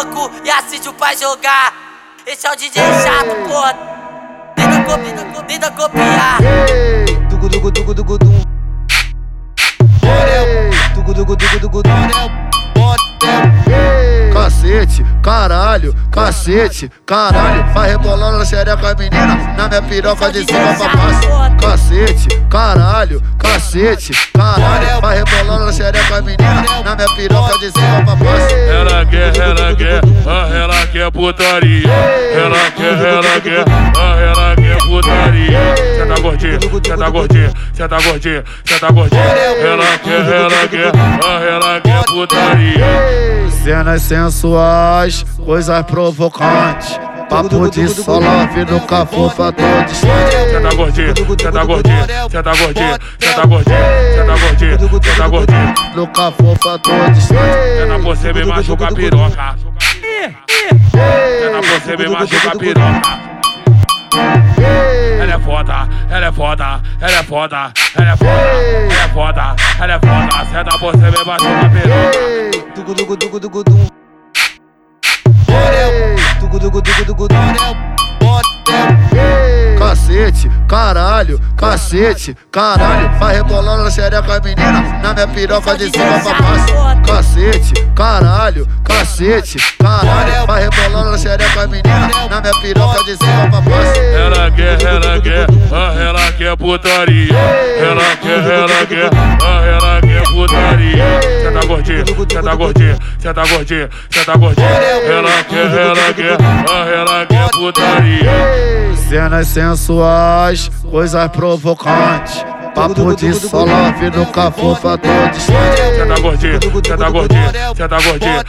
louco e assiste o pai jogar. Esse é o DJ chato, porra. Tenta copiar, tenta copiar. Dugu dugu dugu dugu dum. Dugu dugu dugu dugu dum. Cacete, caralho, cacete, caralho. Vai rebolando na xereca, menina. Na minha piroca de cima pra baixo. Cacete, caralho, cacete, caralho. Vai rebolando na xereca, menina. Na minha piroca de cima pra baixo. Ela quer, ela quer, ela quer putaria. Ela quer, ela quer, ela quer putaria. Cê tá gordinho, cê tá gordinho, cê tá gordinho, cê tá gordinho. Ela quer, ela quer, ela quer putaria. Cenas sensuais, coisas provocantes. Papo de solove no cafufa todo. Cê tá gordinho, cê tá gordinho, cê tá gordinho, cê tá gordinho, cê tá gordinho, cê tá gordinho. No cafufa todo tá você me machuca a piroca. Cê tá você me machuca a piroca. Ela é foda, ela é foda, ela é foda, ela é foda, ela é foda, ela é foda. Cê tá você me machuca a piroca. Cacete, caralho, cacete, caralho. Vai rebolando na xereca, menina. Na minha piroca de cima pra baixo. Cacete, caralho, cacete, caralho. Vai rebolando na xereca, menina. Na minha piroca de cima pra baixo. Ela quer, ela quer, ah, ela quer putaria. Ela quer, ela quer, ah, ela quer putaria. Cê tá gordinho, cê tá gordinho, cê tá gordinho. Ela quer, ela quer, ela quer putaria. Cenas sensuais, coisas provocantes. Papo de solove no cafufa todo distante. Cê tá tá tá gordinho, cê tá gordinho, cê tá gordinho,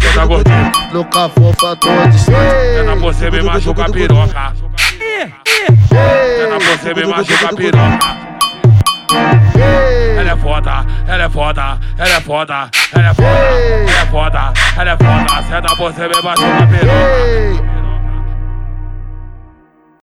cê tá gordinho. No cafufa todo distante. Cê tá você me machuca a piroca. Cê tá você me machuca a piroca. Ela é foda, ela é foda, ela é foda, ela é foda, ela é foda, ela é foda. Tá você me machuca a piroca.